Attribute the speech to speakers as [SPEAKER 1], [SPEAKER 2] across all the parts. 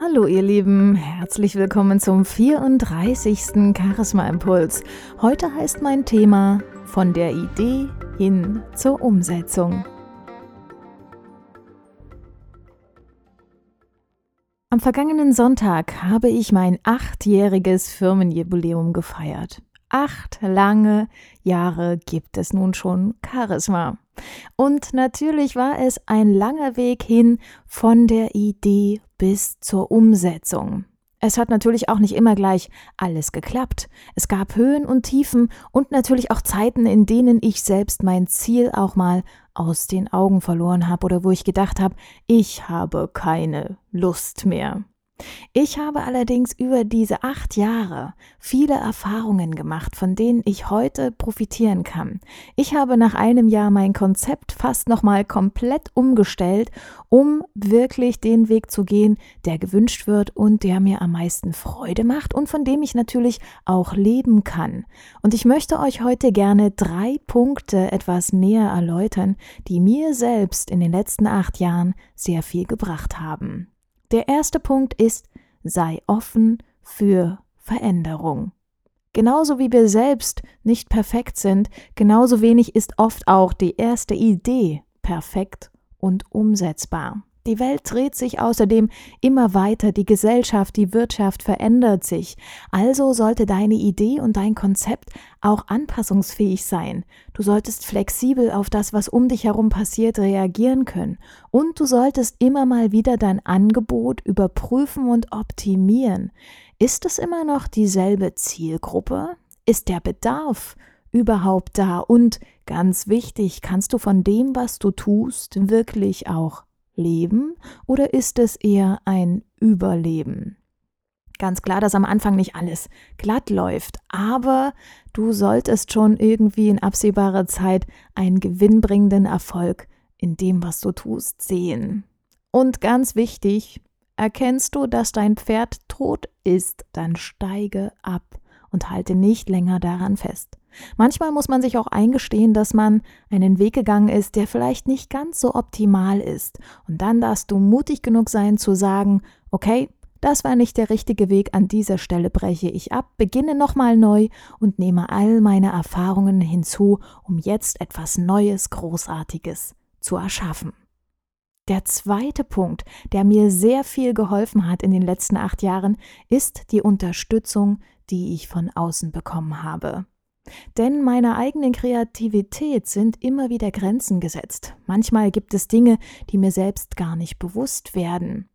[SPEAKER 1] Hallo ihr Lieben, herzlich willkommen zum 34. Charisma Impuls. Heute heißt mein Thema von der Idee hin zur Umsetzung. Am vergangenen Sonntag habe ich mein achtjähriges Firmenjubiläum gefeiert. Acht lange Jahre gibt es nun schon Charisma. Und natürlich war es ein langer Weg hin von der Idee bis zur Umsetzung. Es hat natürlich auch nicht immer gleich alles geklappt. Es gab Höhen und Tiefen und natürlich auch Zeiten, in denen ich selbst mein Ziel auch mal aus den Augen verloren habe oder wo ich gedacht habe, ich habe keine Lust mehr. Ich habe allerdings über diese acht Jahre viele Erfahrungen gemacht, von denen ich heute profitieren kann. Ich habe nach einem Jahr mein Konzept fast nochmal komplett umgestellt, um wirklich den Weg zu gehen, der gewünscht wird und der mir am meisten Freude macht und von dem ich natürlich auch leben kann. Und ich möchte euch heute gerne drei Punkte etwas näher erläutern, die mir selbst in den letzten acht Jahren sehr viel gebracht haben. Der erste Punkt ist, sei offen für Veränderung. Genauso wie wir selbst nicht perfekt sind, genauso wenig ist oft auch die erste Idee perfekt und umsetzbar. Die Welt dreht sich außerdem immer weiter, die Gesellschaft, die Wirtschaft verändert sich. Also sollte deine Idee und dein Konzept auch anpassungsfähig sein. Du solltest flexibel auf das, was um dich herum passiert, reagieren können. Und du solltest immer mal wieder dein Angebot überprüfen und optimieren. Ist es immer noch dieselbe Zielgruppe? Ist der Bedarf überhaupt da? Und ganz wichtig, kannst du von dem, was du tust, wirklich auch Leben oder ist es eher ein Überleben? Ganz klar, dass am Anfang nicht alles glatt läuft, aber du solltest schon irgendwie in absehbarer Zeit einen gewinnbringenden Erfolg in dem, was du tust, sehen. Und ganz wichtig, erkennst du, dass dein Pferd tot ist, dann steige ab und halte nicht länger daran fest. Manchmal muss man sich auch eingestehen, dass man einen Weg gegangen ist, der vielleicht nicht ganz so optimal ist. Und dann darfst du mutig genug sein zu sagen, okay, das war nicht der richtige Weg, an dieser Stelle breche ich ab, beginne nochmal neu und nehme all meine Erfahrungen hinzu, um jetzt etwas Neues, Großartiges zu erschaffen. Der zweite Punkt, der mir sehr viel geholfen hat in den letzten acht Jahren, ist die Unterstützung, die ich von außen bekommen habe. Denn meiner eigenen Kreativität sind immer wieder Grenzen gesetzt. Manchmal gibt es Dinge, die mir selbst gar nicht bewusst werden.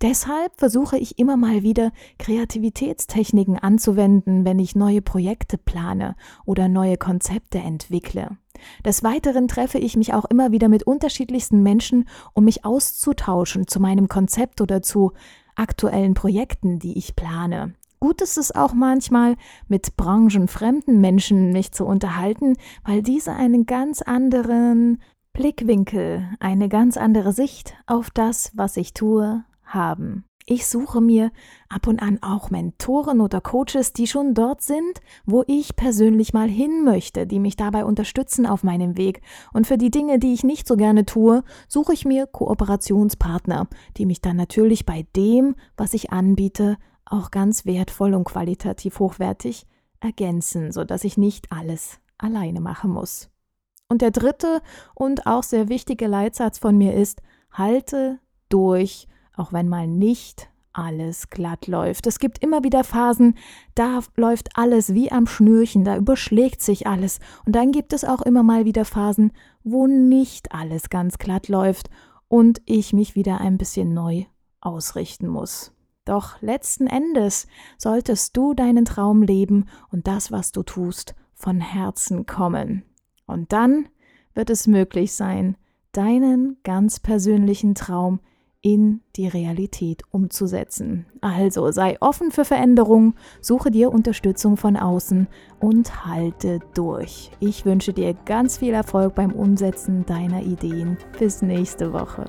[SPEAKER 1] Deshalb versuche ich immer mal wieder Kreativitätstechniken anzuwenden, wenn ich neue Projekte plane oder neue Konzepte entwickle. Des Weiteren treffe ich mich auch immer wieder mit unterschiedlichsten Menschen, um mich auszutauschen zu meinem Konzept oder zu aktuellen Projekten, die ich plane. Gut ist es auch manchmal, mit branchenfremden Menschen mich zu unterhalten, weil diese einen ganz anderen Blickwinkel, eine ganz andere Sicht auf das, was ich tue, haben. Ich suche mir ab und an auch Mentoren oder Coaches, die schon dort sind, wo ich persönlich mal hin möchte, die mich dabei unterstützen auf meinem Weg. Und für die Dinge, die ich nicht so gerne tue, suche ich mir Kooperationspartner, die mich dann natürlich bei dem, was ich anbiete, auch ganz wertvoll und qualitativ hochwertig ergänzen, sodass ich nicht alles alleine machen muss. Und der dritte und auch sehr wichtige Leitsatz von mir ist, halte durch, auch wenn mal nicht alles glatt läuft. Es gibt immer wieder Phasen, da läuft alles wie am Schnürchen, da überschlägt sich alles. Und dann gibt es auch immer mal wieder Phasen, wo nicht alles ganz glatt läuft und ich mich wieder ein bisschen neu ausrichten muss. Doch letzten Endes solltest du deinen Traum leben und das, was du tust, von Herzen kommen. Und dann wird es möglich sein, deinen ganz persönlichen Traum in die Realität umzusetzen. Also sei offen für Veränderung, suche dir Unterstützung von außen und halte durch. Ich wünsche dir ganz viel Erfolg beim Umsetzen deiner Ideen. Bis nächste Woche.